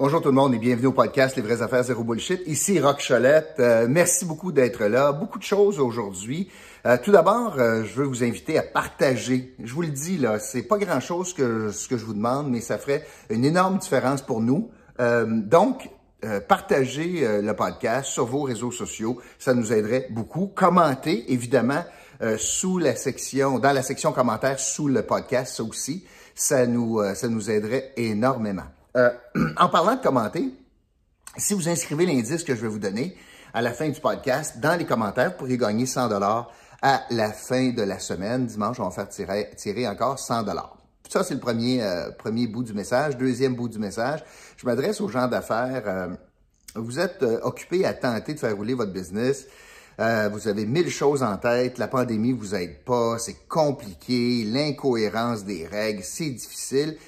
Bonjour tout le monde et bienvenue au podcast Les vraies affaires zéro bullshit. Ici Rock Cholette. Euh, merci beaucoup d'être là. Beaucoup de choses aujourd'hui. Euh, tout d'abord, euh, je veux vous inviter à partager. Je vous le dis là, c'est pas grand chose que ce que je vous demande, mais ça ferait une énorme différence pour nous. donc, partagez le podcast sur vos réseaux sociaux, ça nous aiderait beaucoup. Commentez évidemment sous la section, dans la section commentaires sous le podcast, ça aussi, ça nous ça nous aiderait énormément. Euh, en parlant de commenter, si vous inscrivez l'indice que je vais vous donner à la fin du podcast dans les commentaires, vous pourrez gagner 100 dollars à la fin de la semaine. Dimanche, on va faire tirer, encore 100 dollars. Ça, c'est le premier, euh, premier bout du message. Deuxième bout du message, je m'adresse aux gens d'affaires. Euh, vous êtes occupés à tenter de faire rouler votre business. vous avez mille choses en tête. La pandémie vous aide pas. C'est compliqué. L'incohérence des règles, c'est difficile.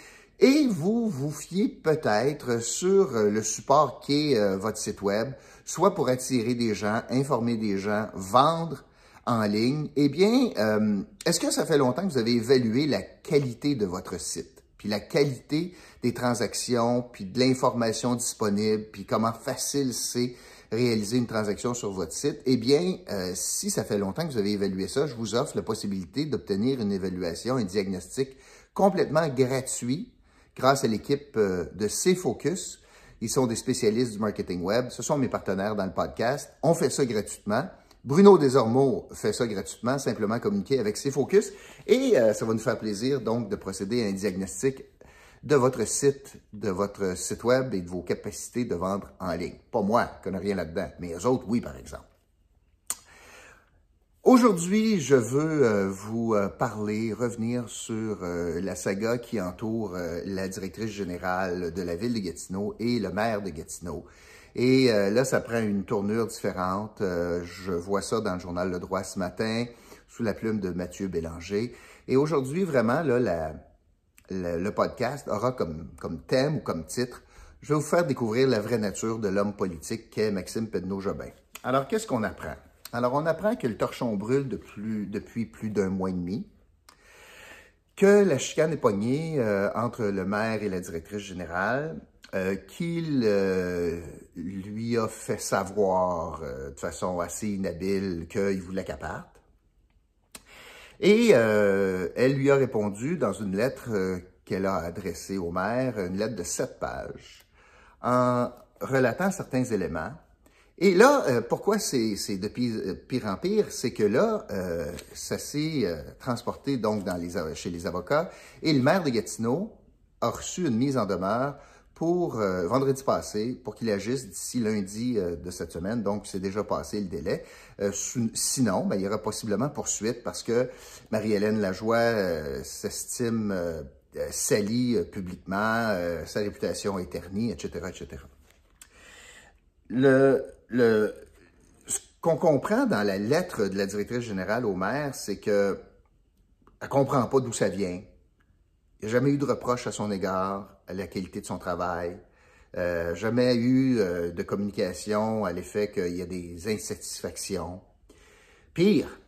Et vous vous fiez peut-être sur euh, le support qui est euh, votre site web, soit pour attirer des gens, informer des gens, vendre en ligne. Eh bien, euh, est-ce que ça fait longtemps que vous avez évalué la qualité de votre site, puis la qualité des transactions, puis de l'information disponible, puis comment facile c'est réaliser une transaction sur votre site, eh bien, si ça fait longtemps que vous avez évalué ça, je vous offre la possibilité d'obtenir une évaluation, un diagnostic complètement gratuit grâce à l'équipe euh, de C-Focus. Ils sont des spécialistes du marketing web. Ce sont mes partenaires dans le podcast. On fait ça gratuitement. Bruno Desormeaux fait ça gratuitement, simplement communiquer avec C-Focus. Et euh, ça va nous faire plaisir donc de procéder à un diagnostic de votre site, de votre site web et de vos capacités de vendre en ligne. Pas moi, je connais rien là-dedans, mais eux autres, oui, par exemple. Aujourd'hui, je veux euh, vous euh, parler, revenir sur euh, la saga qui entoure la directrice générale de la ville de Gatineau et le maire de Gatineau. Et là, ça prend une tournure différente. je vois ça dans le journal Le Droit ce matin, sous la plume de Mathieu Bélanger. Et aujourd'hui, vraiment, le podcast aura comme, comme thème ou comme titre, je vais vous faire découvrir la vraie nature de l'homme politique qu'est Maxime Pedneau-Jobin. Alors, qu'est-ce qu'on apprend? Alors, on apprend que le torchon brûle depuis plus d'un mois et demi, que la chicane est pognée euh, entre le maire et la directrice générale, euh, qu'il euh, lui a fait savoir de façon assez inhabile qu'il voulait qu'elle parte. Et elle lui a répondu dans une lettre qu'elle a adressée au maire, une lettre de sept pages, en relatant certains éléments et là, euh, pourquoi c'est de euh, pire, en pire, c'est que là, euh, ça s'est transporté donc dans les, chez les avocats et le maire de Gatineau a reçu une mise en demeure pour vendredi passé pour qu'il agisse d'ici lundi de cette semaine. Donc, c'est déjà passé le délai. sinon, ben, il y aura possiblement poursuite parce que Marie-Hélène Lajoie s'estime salie publiquement, sa réputation est ternie, etc., etc. Le, le, ce qu'on comprend dans la lettre de la directrice générale au maire, c'est que elle comprend pas d'où ça vient. Il n'y a jamais eu de reproche à son égard, à la qualité de son travail. Euh, jamais eu euh, de communication à l'effet qu'il y a des insatisfactions. Pire,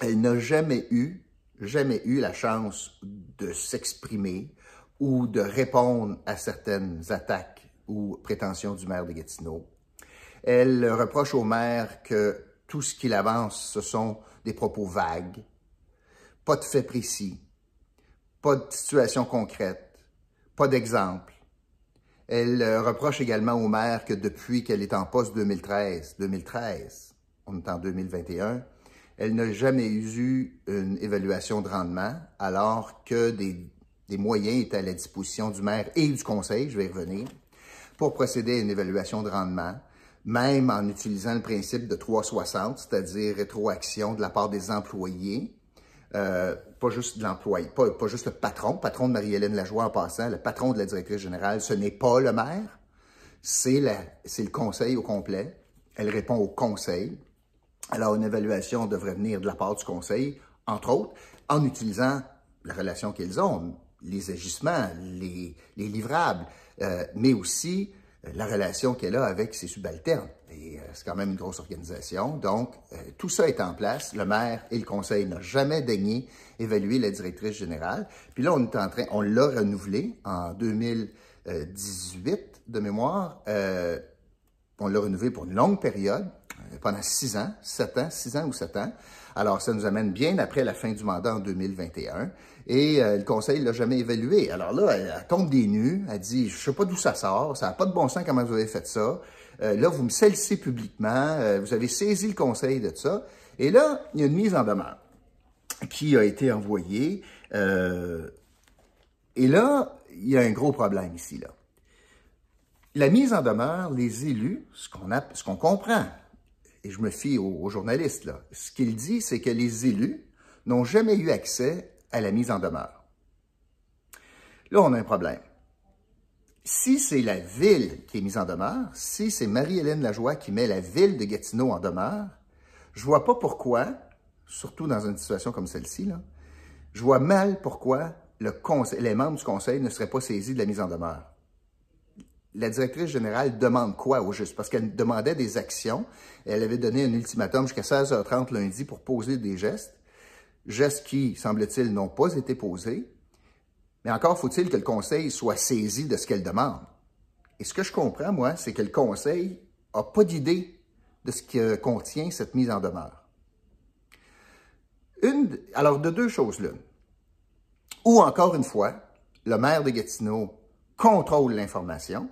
elle n'a jamais eu, jamais eu la chance de s'exprimer ou de répondre à certaines attaques ou prétentions du maire de Gatineau. Elle reproche au maire que tout ce qu'il avance, ce sont des propos vagues, pas de faits précis, pas de situation concrète, pas d'exemple. Elle reproche également au maire que depuis qu'elle est en poste 2013, 2013, on est en 2021, elle n'a jamais eu une évaluation de rendement alors que des, des moyens étaient à la disposition du maire et du conseil, je vais y revenir, pour procéder à une évaluation de rendement même en utilisant le principe de 360, c'est-à-dire rétroaction de la part des employés, euh, pas juste de l'employé, pas, juste le patron, patron de Marie-Hélène Lajoie en passant, le patron de la directrice générale, ce n'est pas le maire, c'est le conseil au complet. Elle répond au conseil. Alors, une évaluation devrait venir de la part du conseil, entre autres, en utilisant la relation qu'ils ont, les agissements, les livrables, euh, mais aussi la relation qu'elle a avec ses subalternes. Et euh, c'est quand même une grosse organisation. Donc, euh, tout ça est en place. Le maire et le conseil n'ont jamais daigné évaluer la directrice générale. Puis là, on est en train, on l'a renouvelé en 2000, 2018 de mémoire. on l'a renouvelé pour une longue période, pendant six ans, sept ans, six ans ou sept ans. Alors, ça nous amène bien après la fin du mandat en 2021. Et euh, le conseil ne l'a jamais évalué. Alors là, elle, tombe des nues. Elle dit, je sais pas d'où ça sort. Ça n'a pas de bon sens comment vous avez fait ça. Euh, là, vous me salissez publiquement. Euh, vous avez saisi le conseil de ça. Et là, il y a une mise en demeure qui a été envoyée. et là, il y a un gros problème ici. là. La mise en demeure, les élus, ce qu'on qu'on comprend, et je me fie aux, journalistes, là, ce qu'il dit, c'est que les élus n'ont jamais eu accès à la mise en demeure. Là, on a un problème. Si c'est la ville qui est mise en demeure, si c'est Marie-Hélène Lajoie qui met la ville de Gatineau en demeure, je vois pas pourquoi, surtout dans une situation comme celle-ci, je vois mal pourquoi les membres du conseil ne seraient pas saisis de la mise en demeure. La directrice générale demande quoi au juste? Parce qu'elle demandait des actions. Elle avait donné un ultimatum jusqu'à 16h30 lundi pour poser des gestes gestes qui, semble-t-il, n'ont pas été posés, mais encore faut-il que le Conseil soit saisi de ce qu'elle demande. Et ce que je comprends, moi, c'est que le Conseil n'a pas d'idée de ce que contient cette mise en demeure. Une, alors, de deux choses là. Ou encore une fois, le maire de Gatineau contrôle l'information,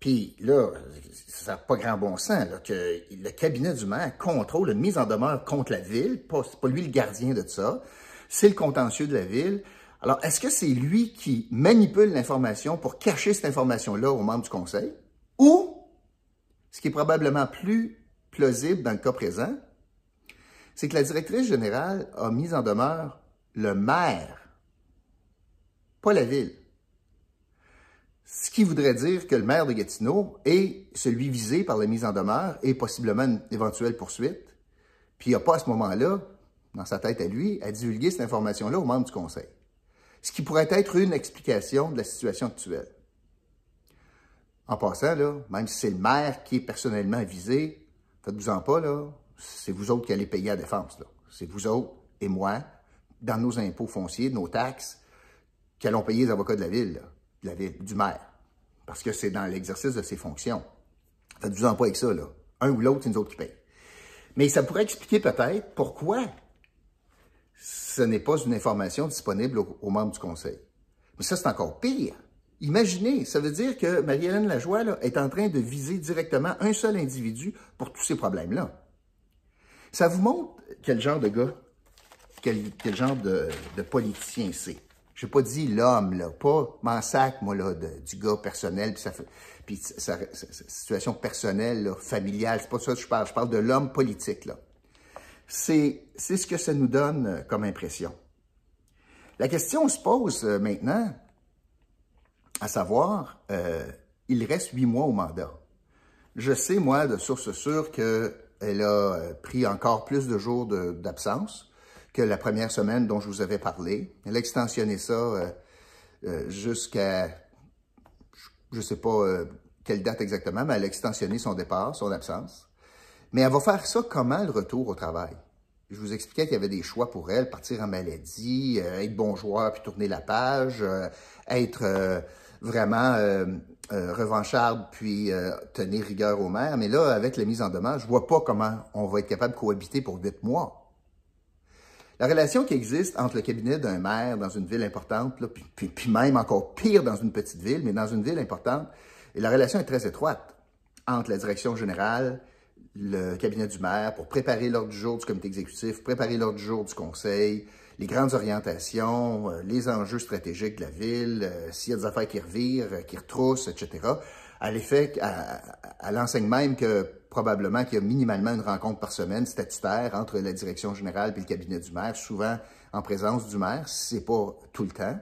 puis là, ça n'a pas grand bon sens que le cabinet du maire contrôle une mise en demeure contre la ville. Pas, pas lui le gardien de ça. C'est le contentieux de la ville. Alors, est-ce que c'est lui qui manipule l'information pour cacher cette information-là aux membres du conseil? Ou, ce qui est probablement plus plausible dans le cas présent, c'est que la directrice générale a mis en demeure le maire, pas la ville. Ce qui voudrait dire que le maire de Gatineau est celui visé par la mise en demeure et possiblement une éventuelle poursuite. Puis il n'a pas à ce moment-là, dans sa tête à lui, à divulguer cette information-là aux membres du conseil. Ce qui pourrait être une explication de la situation actuelle. En passant, là, même si c'est le maire qui est personnellement visé, faites-vous-en pas, là, c'est vous autres qui allez payer la défense. C'est vous autres et moi, dans nos impôts fonciers, nos taxes, qui allons payer les avocats de la ville de la du maire, parce que c'est dans l'exercice de ses fonctions. Faites-vous-en pas avec ça, là. Un ou l'autre, c'est nous autres qui payent. Mais ça pourrait expliquer peut-être pourquoi ce n'est pas une information disponible aux, membres du conseil. Mais ça, c'est encore pire. Imaginez, ça veut dire que Marie-Hélène Lajoie là, est en train de viser directement un seul individu pour tous ces problèmes-là. Ça vous montre quel genre de gars, quel, genre de, de politicien c'est. Je n'ai pas dit l'homme, là, pas m'en sac, moi, là, du gars personnel, puis, ça puis sa, situation personnelle, là, familiale, c'est pas ça que je parle. Je parle de l'homme politique, là. C'est ce que ça nous donne euh, comme impression. La question se pose euh, maintenant, à savoir, euh, il reste huit mois au mandat. Je sais, moi, de source sûre, qu'elle a pris encore plus de jours d'absence que la première semaine dont je vous avais parlé. Elle a extensionné ça euh, euh, jusqu'à, je ne sais pas euh, quelle date exactement, mais elle a extensionné son départ, son absence. Mais elle va faire ça comment, le retour au travail? Je vous expliquais qu'il y avait des choix pour elle, partir en maladie, être bon joueur puis tourner la page, être vraiment revancharde puis tenir rigueur au maire. Mais là, avec la mise en demeure, je vois pas comment on va être capable de cohabiter pour huit mois. La relation qui existe entre le cabinet d'un maire dans une ville importante, puis, même encore pire dans une petite ville, mais dans une ville importante, et la relation est très étroite entre la direction générale, le cabinet du maire, pour préparer l'ordre du jour du comité exécutif, préparer l'ordre du jour du conseil, les grandes orientations, euh, les enjeux stratégiques de la ville, euh, s'il y a des affaires qui revirent, euh, qui retroussent, etc. À l'effet, à, à l'enseigne même que probablement qu'il y a minimalement une rencontre par semaine statutaire entre la direction générale et le cabinet du maire, souvent en présence du maire, si ce n'est pas tout le temps.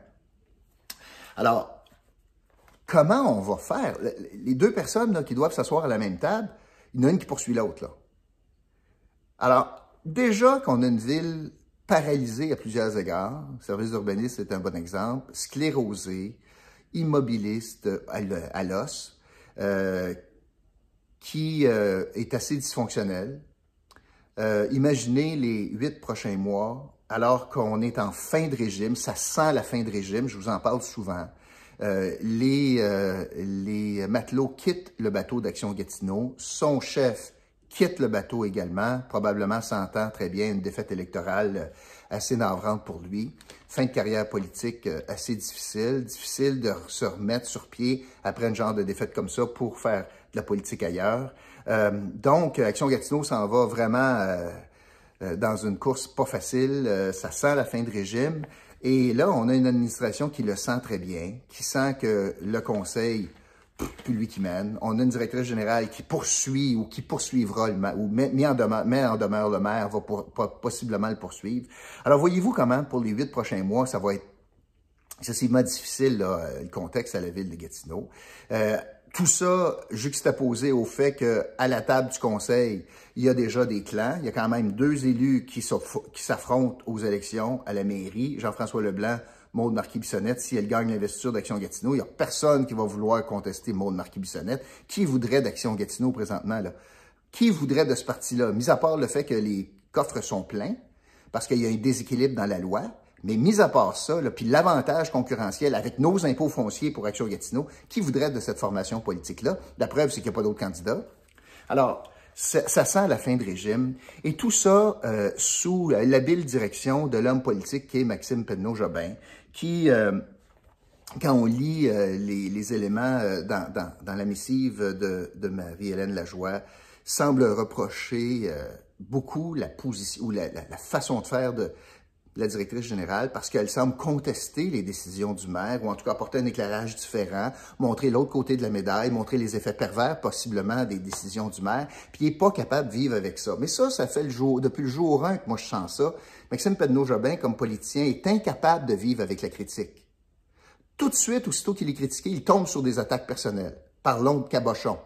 Alors, comment on va faire? Les deux personnes qui doivent s'asseoir à la même table, il y en a une qui poursuit l'autre. Alors, déjà qu'on a une ville paralysée à plusieurs égards, le service d'urbanisme est un bon exemple, sclérosée, immobiliste à l'os, euh, qui euh, est assez dysfonctionnel. Euh, imaginez les huit prochains mois, alors qu'on est en fin de régime, ça sent la fin de régime, je vous en parle souvent. les, les matelots quittent le bateau d'Action Gatineau. Son chef quitte le bateau également, probablement sentant très bien une défaite électorale assez navrante pour lui. Fin de carrière politique assez difficile, difficile de se remettre sur pied après un genre de défaite comme ça pour faire de la politique ailleurs. donc, Action Gatineau s'en va vraiment euh, dans une course pas facile. Euh, ça sent la fin de régime. Et là, on a une administration qui le sent très bien, qui sent que le conseil, plus lui qui mène. On a une directrice générale qui poursuit ou qui poursuivra le maire, ou met, en demeure, en demeure le maire, va possiblement le poursuivre. Alors, voyez-vous comment, pour les huit prochains mois, ça va être excessivement difficile, là, le contexte à la ville de Gatineau. Euh, tout ça juxtaposé au fait qu'à la table du conseil, il y a déjà des clans. Il y a quand même deux élus qui s'affrontent aux élections à la mairie. Jean-François Leblanc, Maude Marquis-Bissonnette. Si elle gagne l'investiture d'Action Gatineau, il n'y a personne qui va vouloir contester Maude Marquis-Bissonnette. Qui voudrait d'Action Gatineau présentement? Là? Qui voudrait de ce parti-là? Mis à part le fait que les coffres sont pleins, parce qu'il y a un déséquilibre dans la loi, mais mis à part ça, puis l'avantage concurrentiel avec nos impôts fonciers pour Action Gatineau, qui voudrait de cette formation politique-là? La preuve, c'est qu'il n'y a pas d'autres candidats. Alors, ça, sent la fin de régime. Et tout ça euh, sous l'habile direction de l'homme politique qui est Maxime Penneau-Jobin, qui, euh, quand on lit euh, les, éléments dans, dans, la missive de, Marie-Hélène Lajoie, semble reprocher beaucoup la position ou la façon de faire de, la directrice générale parce qu'elle semble contester les décisions du maire ou en tout cas apporter un éclairage différent, montrer l'autre côté de la médaille, montrer les effets pervers possiblement des décisions du maire, puis il n'est pas capable de vivre avec ça. Mais ça, ça fait le jour, depuis le jour 1 que moi je sens ça. Maxime Pedneau-Jobin, comme politicien, est incapable de vivre avec la critique. Tout de suite, aussitôt qu'il est critiqué, il tombe sur des attaques personnelles. Parlons de cabochon.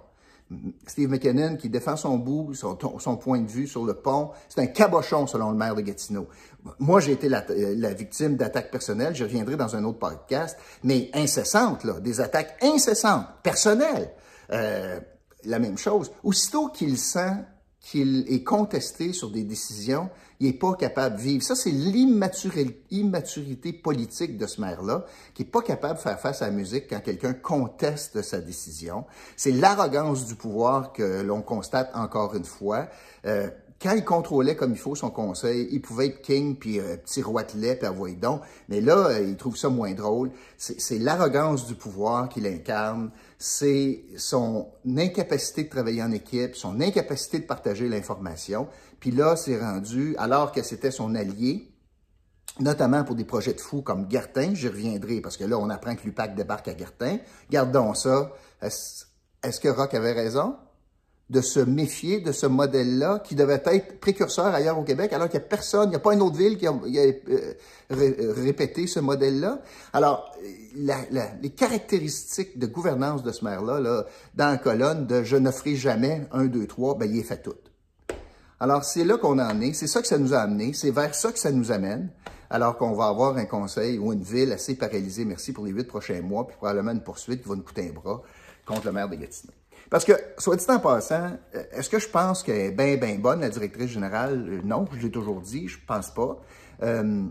Steve McKinnon qui défend son bout, son, point de vue sur le pont. C'est un cabochon, selon le maire de Gatineau. Moi, j'ai été la, la victime d'attaques personnelles. Je reviendrai dans un autre podcast, mais incessantes, là, des attaques incessantes, personnelles. Euh, la même chose. Aussitôt qu'il sent qu'il est contesté sur des décisions, il n'est pas capable de vivre. Ça, c'est l'immaturité politique de ce maire-là, qui n'est pas capable de faire face à la musique quand quelqu'un conteste sa décision. C'est l'arrogance du pouvoir que l'on constate encore une fois. Euh, quand il contrôlait comme il faut son conseil, il pouvait être king, puis euh, petit roi de lait, puis. Mais là, euh, il trouve ça moins drôle. C'est l'arrogance du pouvoir qu'il incarne. C'est son incapacité de travailler en équipe, son incapacité de partager l'information. Puis là, c'est rendu, alors que c'était son allié, notamment pour des projets de fous comme Gertin, j'y reviendrai, parce que là, on apprend que l'UPAC débarque à Gertin. Gardons ça. Est-ce que Rock avait raison? De se méfier de ce modèle-là qui devait être précurseur ailleurs au Québec, alors qu'il n'y a personne, il n'y a pas une autre ville qui a, euh, répété ce modèle-là. Alors, les caractéristiques de gouvernance de ce maire-là, là, dans la colonne de « je ne ferai jamais un, deux, trois », ben, il est fait tout. Alors, c'est là qu'on en est, c'est ça que ça nous a amené, c'est vers ça que ça nous amène, alors qu'on va avoir un conseil ou une ville assez paralysée, merci pour les huit prochains mois, puis probablement une poursuite qui va nous coûter un bras contre le maire de Gatineau. Parce que, soit dit en passant, est-ce que je pense qu'elle est bien, bien bonne, la directrice générale? Euh, non, je l'ai toujours dit, je pense pas. Euh,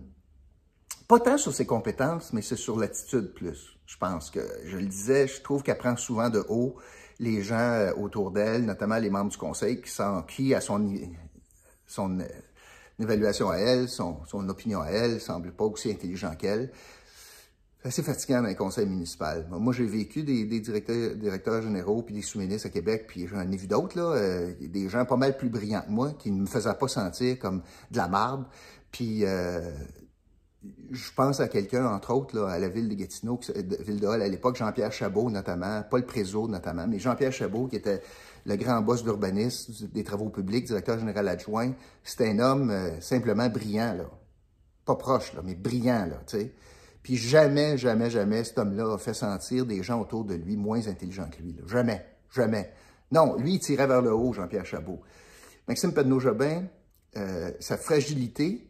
pas tant sur ses compétences, mais c'est sur l'attitude plus. Je pense que, je le disais, je trouve qu'elle prend souvent de haut les gens euh, autour d'elle, notamment les membres du conseil, qui sont qui, à son, son évaluation à elle, son, son opinion à elle, semble pas aussi intelligent qu'elle. C'est assez fatigant dans les conseils municipal. Moi, j'ai vécu des, directeurs, généraux puis des sous-ministres à Québec, puis j'en ai vu d'autres, là, euh, des gens pas mal plus brillants que moi, qui ne me faisaient pas sentir comme de la marde. Puis, euh, je pense à quelqu'un, entre autres, là, à la ville de Gatineau, ville de à l'époque, Jean-Pierre Chabot, notamment, le Préso, notamment, mais Jean-Pierre Chabot, qui était le grand boss d'urbanisme, des travaux publics, directeur général adjoint. C'était un homme euh, simplement brillant, là. Pas proche, là, mais brillant, là, tu sais. Puis jamais, jamais, jamais, cet homme-là a fait sentir des gens autour de lui moins intelligents que lui. Jamais, jamais. Non, lui, il tirait vers le haut, Jean-Pierre Chabot. Maxime Pedneau-Jobin, euh, sa fragilité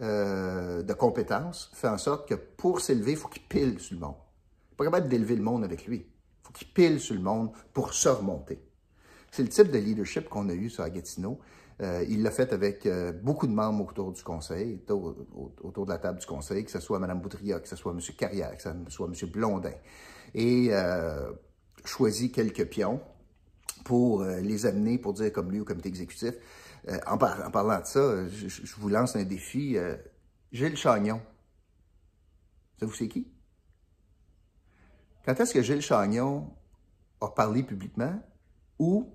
euh, de compétences fait en sorte que pour s'élever, il faut qu'il pile sur le monde. Il pas capable d'élever le monde avec lui. Il faut qu'il pile sur le monde pour se remonter. C'est le type de leadership qu'on a eu sur Gatineau. Euh, il l'a fait avec euh, beaucoup de membres autour du conseil, autour, de la table du conseil, que ce soit Mme Boudria, que ce soit M. Carrière, que ce soit M. Blondin, et euh, choisi quelques pions pour les amener, pour dire comme lui au comité exécutif. En, parlant de ça, je, vous lance un défi. Gilles Chagnon, vous c'est qui? Quand est-ce que Gilles Chagnon a parlé publiquement ou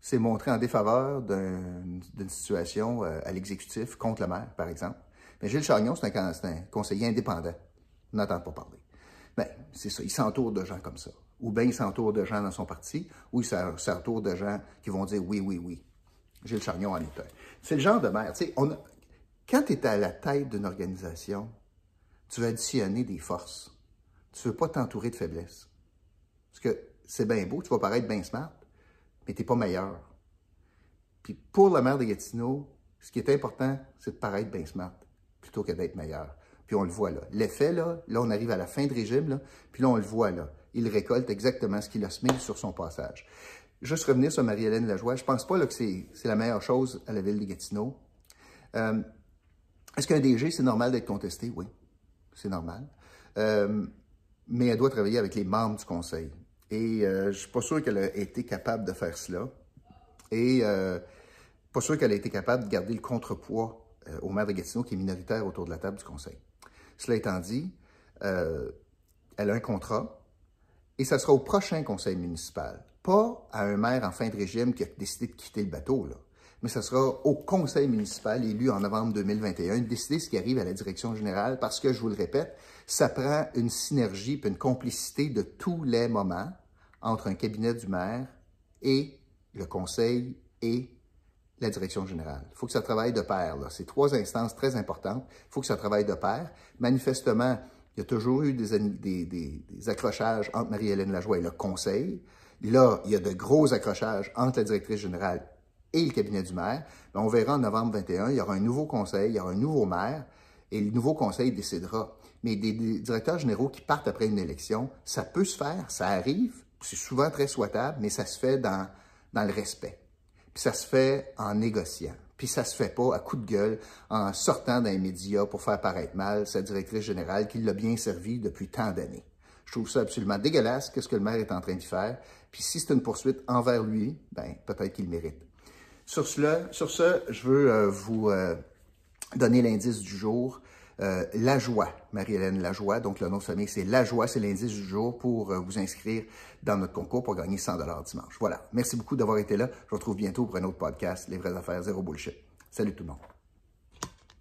s'est montré en défaveur d'une situation euh, à l'exécutif contre le maire, par exemple. Mais Gilles Chagnon, c'est un, conseiller indépendant. On n'entend pas parler. Mais ben, c'est ça, il s'entoure de gens comme ça. Ou bien il s'entoure de gens dans son parti, ou il s'entoure de gens qui vont dire oui, oui, oui. Gilles Chagnon en est un. C'est le genre de maire. Quand tu es à la tête d'une organisation, tu veux additionner des forces. Tu ne veux pas t'entourer de faiblesses. Parce que c'est bien beau, tu vas paraître bien smart, mais tu n'es pas meilleur. Puis pour la maire de Gatineau, ce qui est important, c'est de paraître bien smart plutôt que d'être meilleur. Puis on le voit là. L'effet, là, là, on arrive à la fin de régime, là, puis là, on le voit là. Il récolte exactement ce qu'il a semé sur son passage. Juste revenir sur Marie-Hélène Lajoie, je pense pas là, que c'est la meilleure chose à la ville de Gatineau. Euh, Est-ce qu'un DG, c'est normal d'être contesté? Oui, c'est normal. Euh, mais elle doit travailler avec les membres du conseil. Et euh, je ne suis pas sûr qu'elle a été capable de faire cela. Et euh, pas sûr qu'elle a été capable de garder le contrepoids euh, au maire de Gatineau qui est minoritaire autour de la table du conseil. Cela étant dit, euh, elle a un contrat et ça sera au prochain conseil municipal. Pas à un maire en fin de régime qui a décidé de quitter le bateau, là. Mais ça sera au conseil municipal élu en novembre 2021 de décider ce qui arrive à la direction générale parce que, je vous le répète, ça prend une synergie et une complicité de tous les moments entre un cabinet du maire et le conseil et la direction générale. Il faut que ça travaille de pair. C'est trois instances très importantes. Il faut que ça travaille de pair. Manifestement, il y a toujours eu des, des, accrochages entre Marie-Hélène Lajoie et le conseil. Là, il y a de gros accrochages entre la directrice générale et le cabinet du maire. on verra en novembre 21, il y aura un nouveau conseil, il y aura un nouveau maire, et le nouveau conseil décidera. Mais des directeurs généraux qui partent après une élection, ça peut se faire, ça arrive, c'est souvent très souhaitable, mais ça se fait dans, dans le respect. Puis ça se fait en négociant. Puis ça se fait pas à coup de gueule en sortant d'un média pour faire paraître mal sa directrice générale qui l'a bien servi depuis tant d'années. Je trouve ça absolument dégueulasse, qu'est-ce que le maire est en train de faire. Puis si c'est une poursuite envers lui, ben peut-être qu'il mérite. Sur, ce, je veux euh, vous euh, donner l'indice du jour. Euh, la joie, Marie-Hélène Lajoie. Donc, le nom de famille, c'est La Joie, c'est l'indice du jour pour vous inscrire dans notre concours pour gagner 100 dimanche. Voilà. Merci beaucoup d'avoir été là. Je vous retrouve bientôt pour un autre podcast, Les vraies affaires, zéro bullshit. Salut tout le monde.